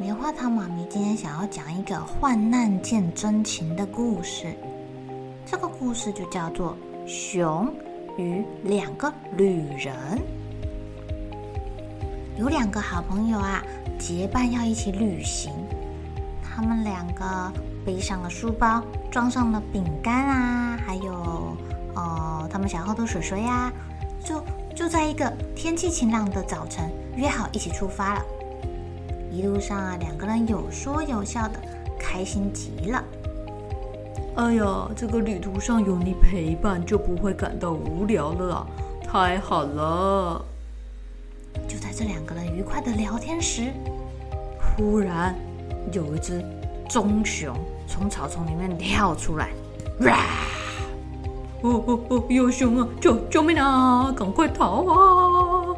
棉花糖妈咪今天想要讲一个患难见真情的故事。这个故事就叫做《熊与两个旅人》。有两个好朋友啊，结伴要一起旅行。他们两个背上了书包，装上了饼干啊，还有哦，他们想喝的水水呀，就就在一个天气晴朗的早晨，约好一起出发了。一路上啊，两个人有说有笑的，开心极了。哎呀，这个旅途上有你陪伴，就不会感到无聊了啊！太好了。就在这两个人愉快的聊天时，忽然有一只棕熊从草丛里面跳出来，哇！哦哦哦，有熊啊！救救命啊！赶快逃啊！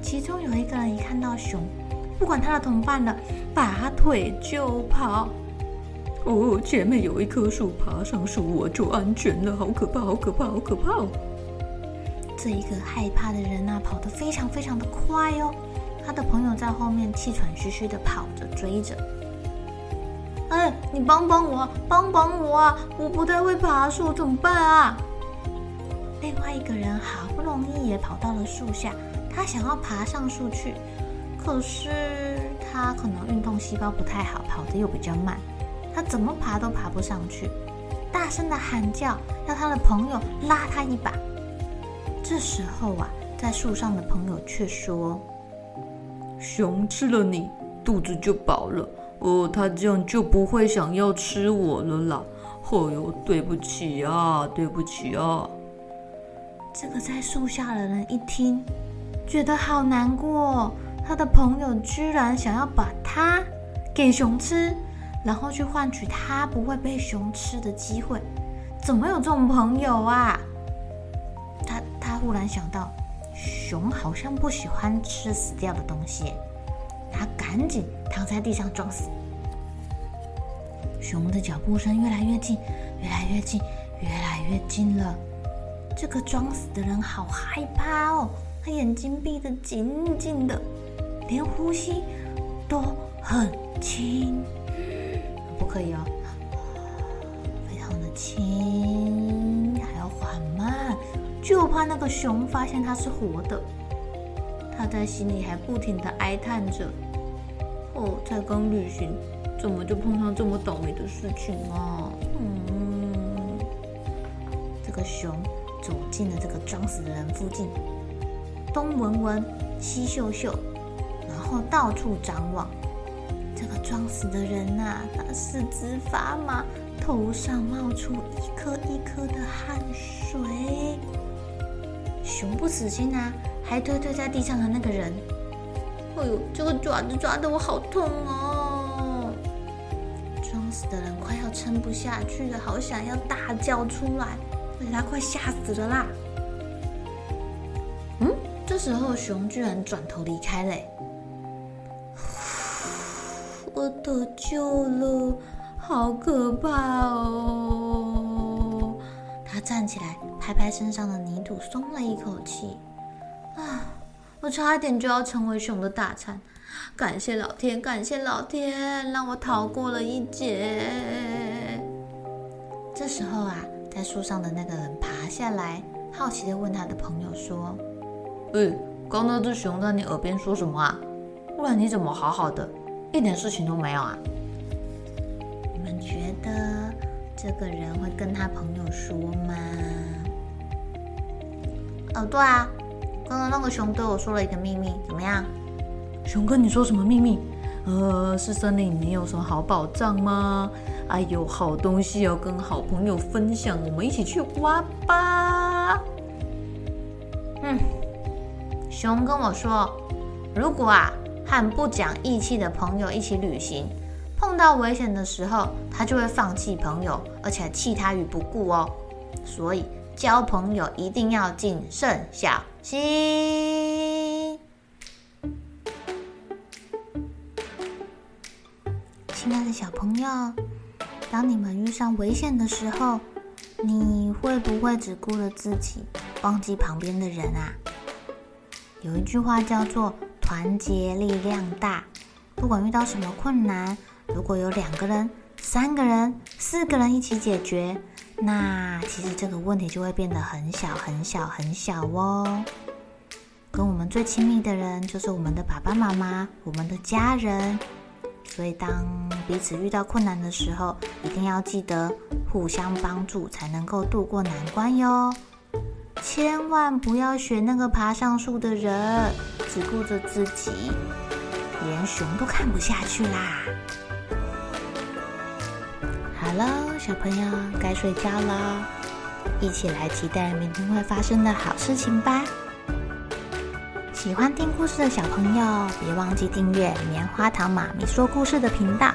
其中有一个人一看到熊。不管他的同伴了，拔腿就跑。哦，前面有一棵树，爬上树我就安全了。好可怕，好可怕，好可怕哦！这一个害怕的人啊，跑得非常非常的快哦。他的朋友在后面气喘吁吁的跑着追着。哎，你帮帮我，帮帮我！我不太会爬树，怎么办啊？另外一个人好不容易也跑到了树下，他想要爬上树去。可是他可能运动细胞不太好，跑得又比较慢，他怎么爬都爬不上去，大声的喊叫，要他的朋友拉他一把。这时候啊，在树上的朋友却说：“熊吃了你，肚子就饱了。哦，他这样就不会想要吃我了啦。哦哟，对不起啊，对不起啊。”这个在树下的人一听，觉得好难过。他的朋友居然想要把他给熊吃，然后去换取他不会被熊吃的机会，怎么有这种朋友啊？他他忽然想到，熊好像不喜欢吃死掉的东西，他赶紧躺在地上装死。熊的脚步声越来越近，越来越近，越来越近了。这个装死的人好害怕哦，他眼睛闭得紧紧的。连呼吸都很轻，不可以哦，非常的轻，还要缓慢，就怕那个熊发现它是活的。他在心里还不停的哀叹着：“哦，才刚旅行，怎么就碰上这么倒霉的事情啊？”嗯，这个熊走进了这个装死的人附近，东闻闻，西嗅嗅。然后到处张望，这个装死的人呐、啊，他四肢发麻，头上冒出一颗一颗的汗水。熊不死心啊，还推推在地上的那个人。哎呦，这个爪子抓得我好痛哦！装死的人快要撑不下去了，好想要大叫出来，而且他快吓死了啦。嗯，这时候熊居然转头离开嘞。得救了，好可怕哦！他站起来，拍拍身上的泥土，松了一口气。啊，我差点就要成为熊的大餐，感谢老天，感谢老天，让我逃过了一劫。这时候啊，在树上的那个人爬下来，好奇的问他的朋友说：“哎，刚那只熊在你耳边说什么啊？不然你怎么好好的？”一点事情都没有啊！你们觉得这个人会跟他朋友说吗？哦，对啊，刚刚那个熊对我说了一个秘密，怎么样？熊跟你说什么秘密？呃，是森林里面有什么好宝藏吗？哎呦，好东西要跟好朋友分享，我们一起去挖吧。嗯，熊跟我说，如果啊和不讲义气的朋友一起旅行，碰到危险的时候，他就会放弃朋友，而且弃他于不顾哦。所以交朋友一定要谨慎小心。亲爱的小朋友，当你们遇上危险的时候，你会不会只顾了自己，忘记旁边的人啊？有一句话叫做“团结力量大”，不管遇到什么困难，如果有两个人、三个人、四个人一起解决，那其实这个问题就会变得很小、很小、很小哦。跟我们最亲密的人，就是我们的爸爸妈妈、我们的家人。所以，当彼此遇到困难的时候，一定要记得互相帮助，才能够度过难关哟。千万不要学那个爬上树的人，只顾着自己，连熊都看不下去啦。好了，小朋友该睡觉了，一起来期待明天会发生的好事情吧。喜欢听故事的小朋友，别忘记订阅棉花糖妈咪说故事的频道。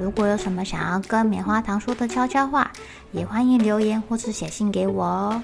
如果有什么想要跟棉花糖说的悄悄话，也欢迎留言或是写信给我哦。